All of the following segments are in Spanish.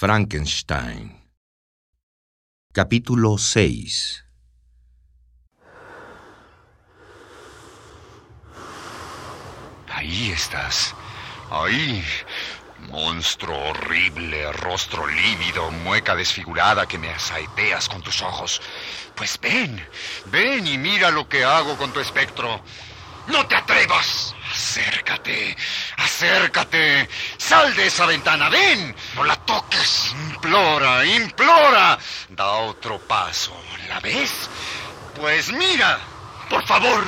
Frankenstein Capítulo 6 Ahí estás. Ahí. Monstruo horrible, rostro lívido, mueca desfigurada que me asaeteas con tus ojos. Pues ven, ven y mira lo que hago con tu espectro. ¡No te atrevas! Acércate, acércate. Sal de esa ventana, ven. No la toques. Implora, implora. Da otro paso. ¿La ves? Pues mira, por favor.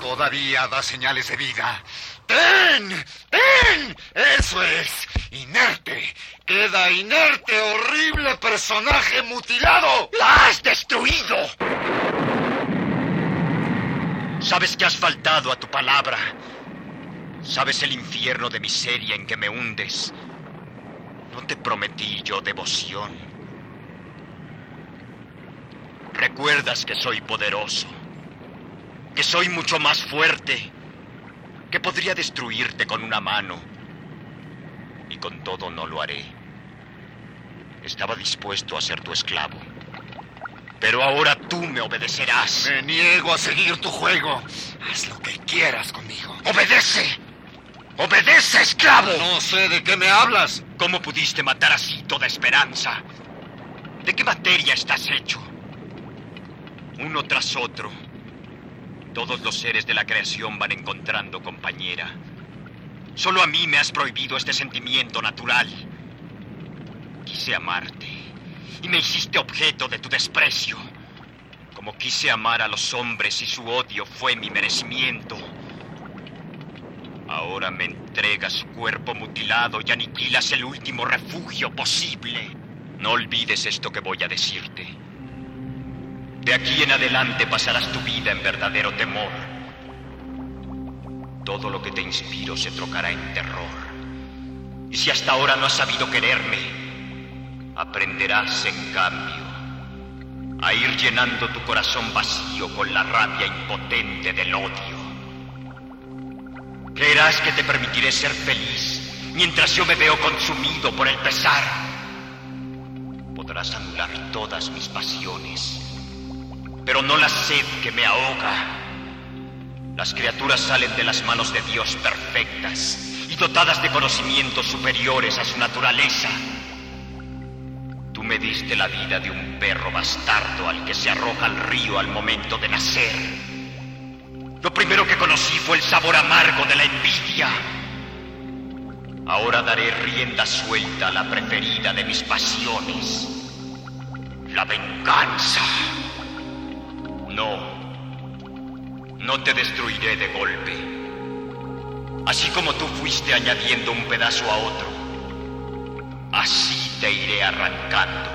Todavía da señales de vida. ¡Ven! ¡Ven! ¡Eso es! ¡Inerte! ¡Queda inerte, horrible personaje mutilado! ¡La has destruido! Sabes que has faltado a tu palabra. Sabes el infierno de miseria en que me hundes. No te prometí yo devoción. Recuerdas que soy poderoso, que soy mucho más fuerte, que podría destruirte con una mano. Y con todo no lo haré. Estaba dispuesto a ser tu esclavo. Pero ahora tú me obedecerás. Me niego a seguir tu juego. Haz lo que quieras conmigo. ¡Obedece! ¡Obedece, esclavo! No sé de qué me hablas. ¿Cómo pudiste matar así toda esperanza? ¿De qué materia estás hecho? Uno tras otro, todos los seres de la creación van encontrando compañera. Solo a mí me has prohibido este sentimiento natural. Quise amarte y me hiciste objeto de tu desprecio. Como quise amar a los hombres y su odio fue mi merecimiento. Ahora me entregas su cuerpo mutilado y aniquilas el último refugio posible. No olvides esto que voy a decirte. De aquí en adelante pasarás tu vida en verdadero temor. Todo lo que te inspiro se trocará en terror. Y si hasta ahora no has sabido quererme, aprenderás en cambio a ir llenando tu corazón vacío con la rabia impotente del odio. Creerás que te permitiré ser feliz mientras yo me veo consumido por el pesar. Podrás anular todas mis pasiones, pero no la sed que me ahoga. Las criaturas salen de las manos de Dios perfectas y dotadas de conocimientos superiores a su naturaleza. Me diste la vida de un perro bastardo al que se arroja al río al momento de nacer. Lo primero que conocí fue el sabor amargo de la envidia. Ahora daré rienda suelta a la preferida de mis pasiones, la venganza. No, no te destruiré de golpe. Así como tú fuiste añadiendo un pedazo a otro, así te iré arrancando.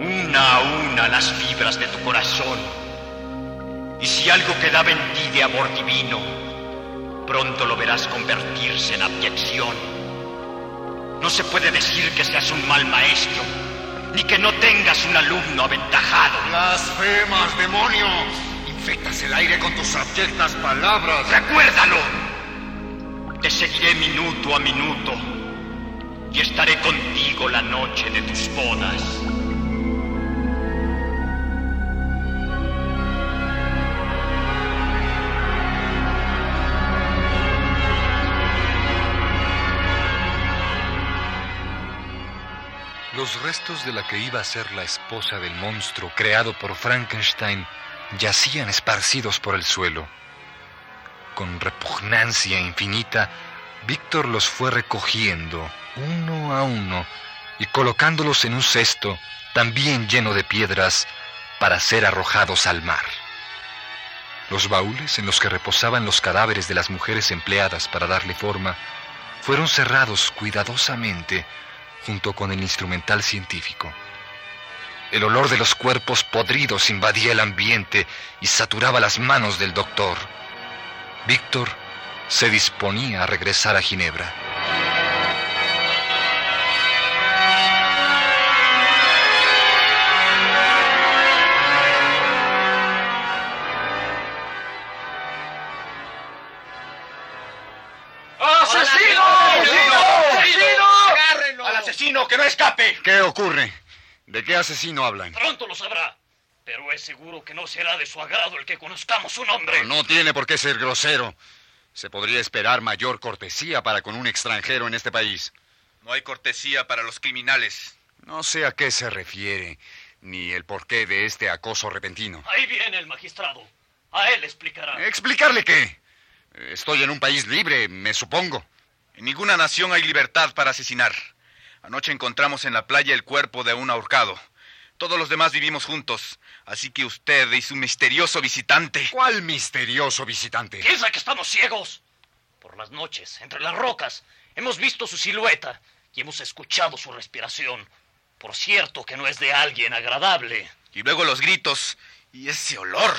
Una a una las fibras de tu corazón. Y si algo quedaba en ti de amor divino, pronto lo verás convertirse en abyección. No se puede decir que seas un mal maestro, ni que no tengas un alumno aventajado. Blasfemas, demonio. Infectas el aire con tus abyectas palabras. Recuérdalo. Te seguiré minuto a minuto y estaré contigo la noche de tus bodas. Los restos de la que iba a ser la esposa del monstruo creado por Frankenstein yacían esparcidos por el suelo. Con repugnancia infinita, Víctor los fue recogiendo uno a uno y colocándolos en un cesto también lleno de piedras para ser arrojados al mar. Los baúles en los que reposaban los cadáveres de las mujeres empleadas para darle forma fueron cerrados cuidadosamente junto con el instrumental científico. El olor de los cuerpos podridos invadía el ambiente y saturaba las manos del doctor. Víctor se disponía a regresar a Ginebra. ¿Qué ocurre? ¿De qué asesino hablan? Pronto lo sabrá. Pero es seguro que no será de su agrado el que conozcamos su nombre. No, no tiene por qué ser grosero. Se podría esperar mayor cortesía para con un extranjero en este país. No hay cortesía para los criminales. No sé a qué se refiere, ni el porqué de este acoso repentino. Ahí viene el magistrado. A él explicará. ¿Explicarle qué? Estoy en un país libre, me supongo. En ninguna nación hay libertad para asesinar. Anoche encontramos en la playa el cuerpo de un ahorcado. Todos los demás vivimos juntos, así que usted y su misterioso visitante. ¿Cuál misterioso visitante? Piensa que estamos ciegos. Por las noches, entre las rocas, hemos visto su silueta y hemos escuchado su respiración. Por cierto que no es de alguien agradable. Y luego los gritos y ese olor.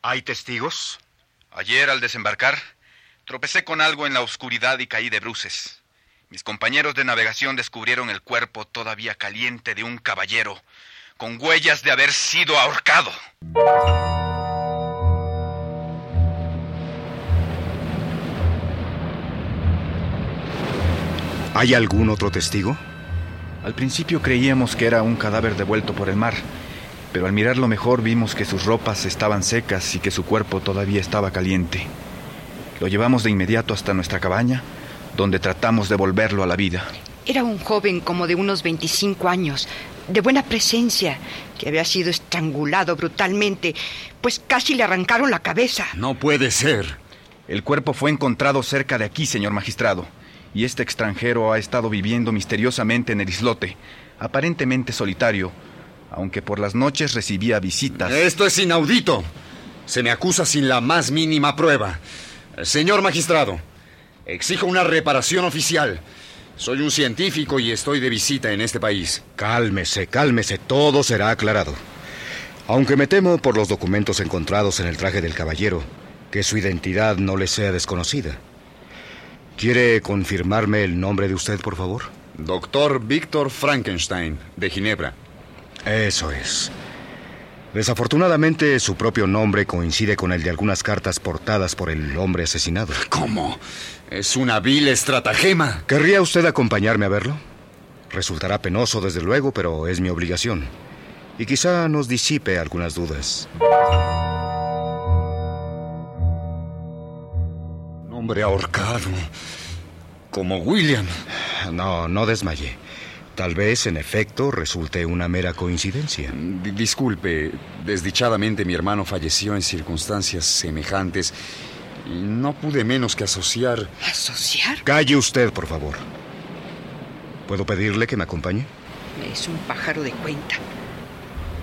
¿Hay testigos? Ayer al desembarcar, tropecé con algo en la oscuridad y caí de bruces. Mis compañeros de navegación descubrieron el cuerpo todavía caliente de un caballero, con huellas de haber sido ahorcado. ¿Hay algún otro testigo? Al principio creíamos que era un cadáver devuelto por el mar, pero al mirarlo mejor vimos que sus ropas estaban secas y que su cuerpo todavía estaba caliente. Lo llevamos de inmediato hasta nuestra cabaña, donde tratamos de volverlo a la vida. Era un joven como de unos 25 años, de buena presencia, que había sido estrangulado brutalmente, pues casi le arrancaron la cabeza. No puede ser. El cuerpo fue encontrado cerca de aquí, señor magistrado, y este extranjero ha estado viviendo misteriosamente en el islote, aparentemente solitario, aunque por las noches recibía visitas. Esto es inaudito. Se me acusa sin la más mínima prueba. Señor magistrado, exijo una reparación oficial. Soy un científico y estoy de visita en este país. Cálmese, cálmese, todo será aclarado. Aunque me temo por los documentos encontrados en el traje del caballero, que su identidad no le sea desconocida. ¿Quiere confirmarme el nombre de usted, por favor? Doctor Víctor Frankenstein, de Ginebra. Eso es. Desafortunadamente, su propio nombre coincide con el de algunas cartas portadas por el hombre asesinado. ¿Cómo? Es una vil estratagema. ¿Querría usted acompañarme a verlo? Resultará penoso, desde luego, pero es mi obligación. Y quizá nos disipe algunas dudas. Hombre ahorcado. Como William. No, no desmaye. Tal vez, en efecto, resulte una mera coincidencia. D disculpe, desdichadamente mi hermano falleció en circunstancias semejantes y no pude menos que asociar... ¿Asociar? Calle usted, por favor. ¿Puedo pedirle que me acompañe? Es un pájaro de cuenta.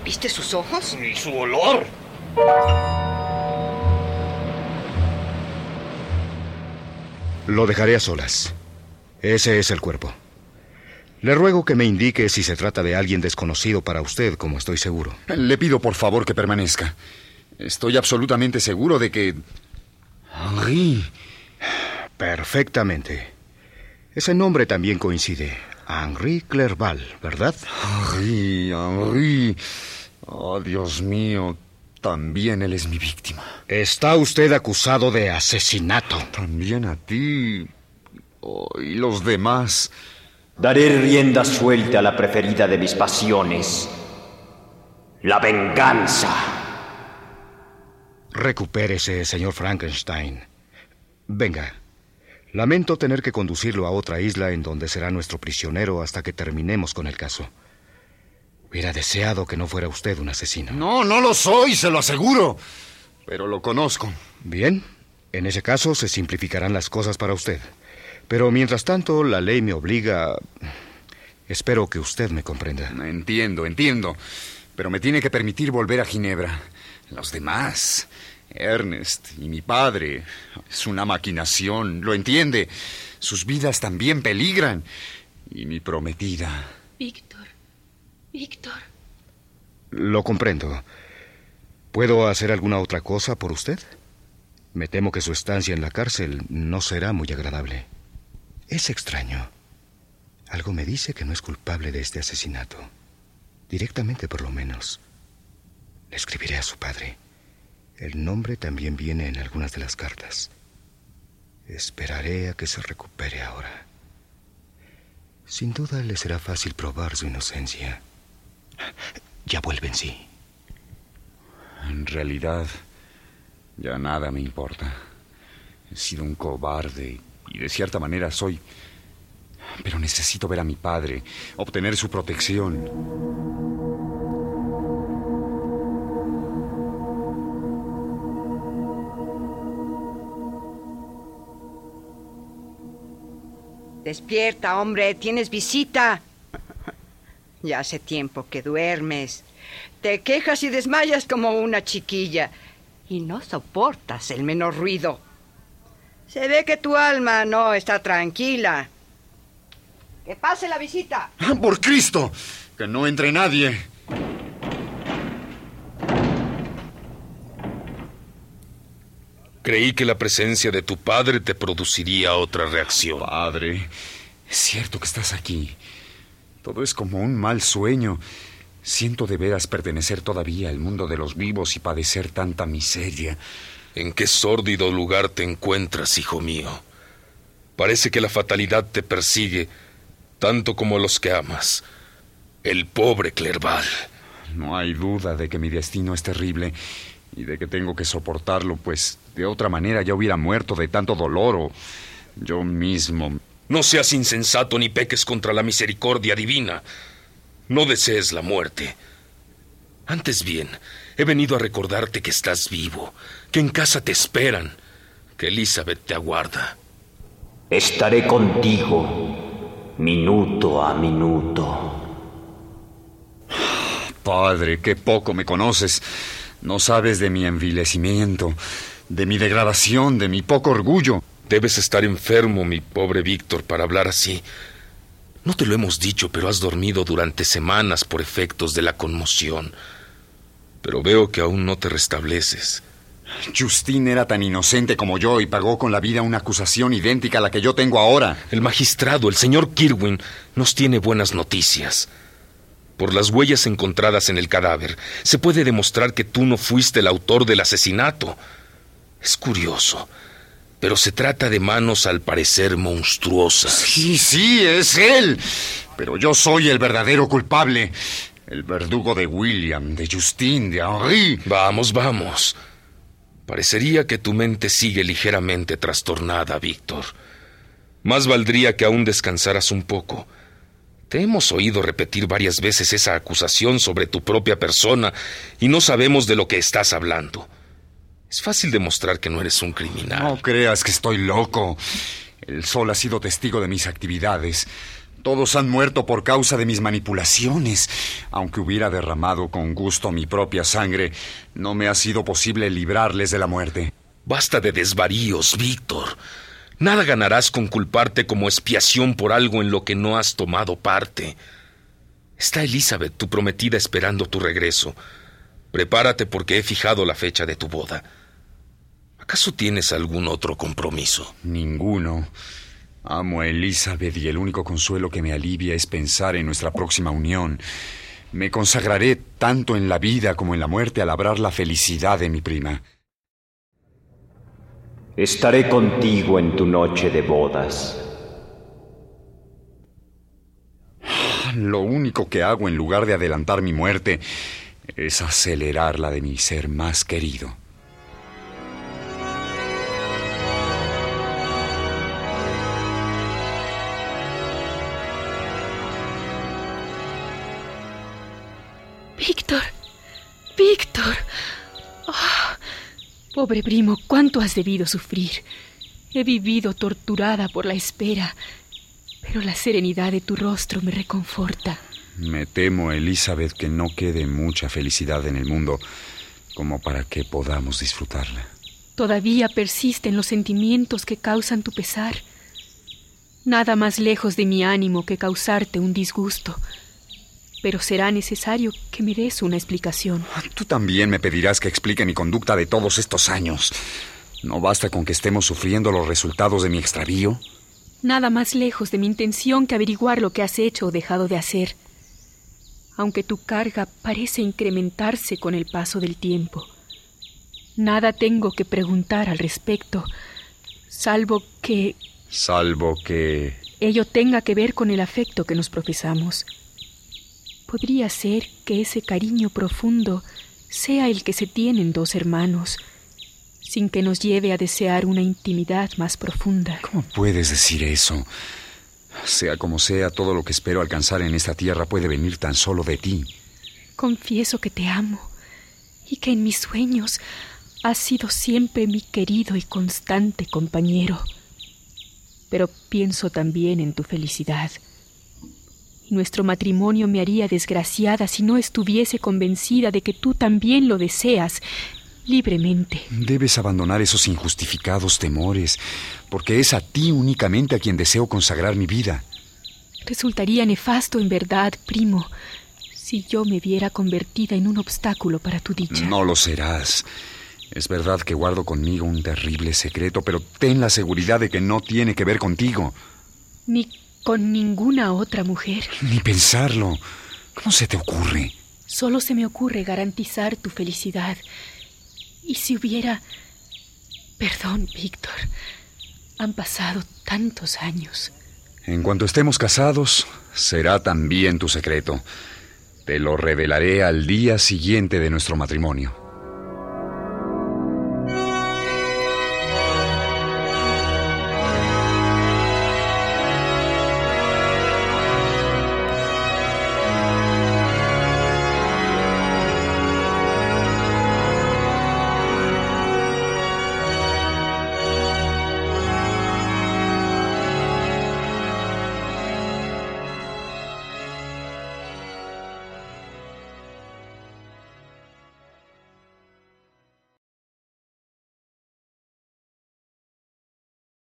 ¿Viste sus ojos? Y su olor. Lo dejaré a solas. Ese es el cuerpo. Le ruego que me indique si se trata de alguien desconocido para usted, como estoy seguro. Le pido por favor que permanezca. Estoy absolutamente seguro de que... Henri. Perfectamente. Ese nombre también coincide. Henri Clerval, ¿verdad? Henri, Henri. Oh, Dios mío. También él es mi víctima. Está usted acusado de asesinato. También a ti. Oh, y los demás. Daré rienda suelta a la preferida de mis pasiones. La venganza. Recupérese, señor Frankenstein. Venga. Lamento tener que conducirlo a otra isla en donde será nuestro prisionero hasta que terminemos con el caso. Hubiera deseado que no fuera usted un asesino. No, no lo soy, se lo aseguro. Pero lo conozco. Bien. En ese caso se simplificarán las cosas para usted. Pero mientras tanto, la ley me obliga... Espero que usted me comprenda. Entiendo, entiendo. Pero me tiene que permitir volver a Ginebra. Los demás, Ernest y mi padre, es una maquinación, lo entiende. Sus vidas también peligran. Y mi prometida. Víctor, Víctor. Lo comprendo. ¿Puedo hacer alguna otra cosa por usted? Me temo que su estancia en la cárcel no será muy agradable. Es extraño. Algo me dice que no es culpable de este asesinato. Directamente, por lo menos. Le escribiré a su padre. El nombre también viene en algunas de las cartas. Esperaré a que se recupere ahora. Sin duda le será fácil probar su inocencia. Ya vuelven, sí. En realidad, ya nada me importa. He sido un cobarde y de cierta manera soy... Pero necesito ver a mi padre, obtener su protección. Despierta, hombre, tienes visita. Ya hace tiempo que duermes. Te quejas y desmayas como una chiquilla y no soportas el menor ruido. Se ve que tu alma no está tranquila. Que pase la visita. ¡Por Cristo! Que no entre nadie. Creí que la presencia de tu padre te produciría otra reacción. Padre, es cierto que estás aquí. Todo es como un mal sueño. Siento de veras pertenecer todavía al mundo de los vivos y padecer tanta miseria. ¿En qué sórdido lugar te encuentras, hijo mío? Parece que la fatalidad te persigue tanto como los que amas. El pobre Clerval. No hay duda de que mi destino es terrible y de que tengo que soportarlo, pues de otra manera ya hubiera muerto de tanto dolor o yo mismo. No seas insensato ni peques contra la misericordia divina. No desees la muerte. Antes bien, he venido a recordarte que estás vivo, que en casa te esperan, que Elizabeth te aguarda. Estaré contigo, minuto a minuto. Padre, qué poco me conoces. No sabes de mi envilecimiento, de mi degradación, de mi poco orgullo. Debes estar enfermo, mi pobre Víctor, para hablar así. No te lo hemos dicho, pero has dormido durante semanas por efectos de la conmoción. Pero veo que aún no te restableces. Justin era tan inocente como yo y pagó con la vida una acusación idéntica a la que yo tengo ahora. El magistrado, el señor Kirwin, nos tiene buenas noticias. Por las huellas encontradas en el cadáver, se puede demostrar que tú no fuiste el autor del asesinato. Es curioso, pero se trata de manos al parecer monstruosas. Sí, sí, es él. Pero yo soy el verdadero culpable. El verdugo de William, de Justin, de Henri. Vamos, vamos. Parecería que tu mente sigue ligeramente trastornada, Víctor. Más valdría que aún descansaras un poco. Te hemos oído repetir varias veces esa acusación sobre tu propia persona y no sabemos de lo que estás hablando. Es fácil demostrar que no eres un criminal. No creas que estoy loco. El sol ha sido testigo de mis actividades. Todos han muerto por causa de mis manipulaciones. Aunque hubiera derramado con gusto mi propia sangre, no me ha sido posible librarles de la muerte. Basta de desvaríos, Víctor. Nada ganarás con culparte como expiación por algo en lo que no has tomado parte. Está Elizabeth, tu prometida, esperando tu regreso. Prepárate porque he fijado la fecha de tu boda. ¿Acaso tienes algún otro compromiso? Ninguno. Amo a Elizabeth y el único consuelo que me alivia es pensar en nuestra próxima unión. Me consagraré tanto en la vida como en la muerte a labrar la felicidad de mi prima. Estaré contigo en tu noche de bodas. Lo único que hago en lugar de adelantar mi muerte es acelerar la de mi ser más querido. Pobre primo, cuánto has debido sufrir. He vivido torturada por la espera, pero la serenidad de tu rostro me reconforta. Me temo, Elizabeth, que no quede mucha felicidad en el mundo como para que podamos disfrutarla. Todavía persisten los sentimientos que causan tu pesar. Nada más lejos de mi ánimo que causarte un disgusto. Pero será necesario que me des una explicación. Tú también me pedirás que explique mi conducta de todos estos años. ¿No basta con que estemos sufriendo los resultados de mi extravío? Nada más lejos de mi intención que averiguar lo que has hecho o dejado de hacer. Aunque tu carga parece incrementarse con el paso del tiempo. Nada tengo que preguntar al respecto, salvo que... Salvo que... ello tenga que ver con el afecto que nos profesamos. Podría ser que ese cariño profundo sea el que se tienen dos hermanos, sin que nos lleve a desear una intimidad más profunda. ¿Cómo puedes decir eso? Sea como sea, todo lo que espero alcanzar en esta tierra puede venir tan solo de ti. Confieso que te amo y que en mis sueños has sido siempre mi querido y constante compañero. Pero pienso también en tu felicidad. Nuestro matrimonio me haría desgraciada si no estuviese convencida de que tú también lo deseas libremente. Debes abandonar esos injustificados temores, porque es a ti únicamente a quien deseo consagrar mi vida. Resultaría nefasto en verdad, primo, si yo me viera convertida en un obstáculo para tu dicha. No lo serás. Es verdad que guardo conmigo un terrible secreto, pero ten la seguridad de que no tiene que ver contigo. Ni con ninguna otra mujer. Ni pensarlo. ¿Cómo se te ocurre? Solo se me ocurre garantizar tu felicidad. Y si hubiera... Perdón, Víctor. Han pasado tantos años. En cuanto estemos casados, será también tu secreto. Te lo revelaré al día siguiente de nuestro matrimonio.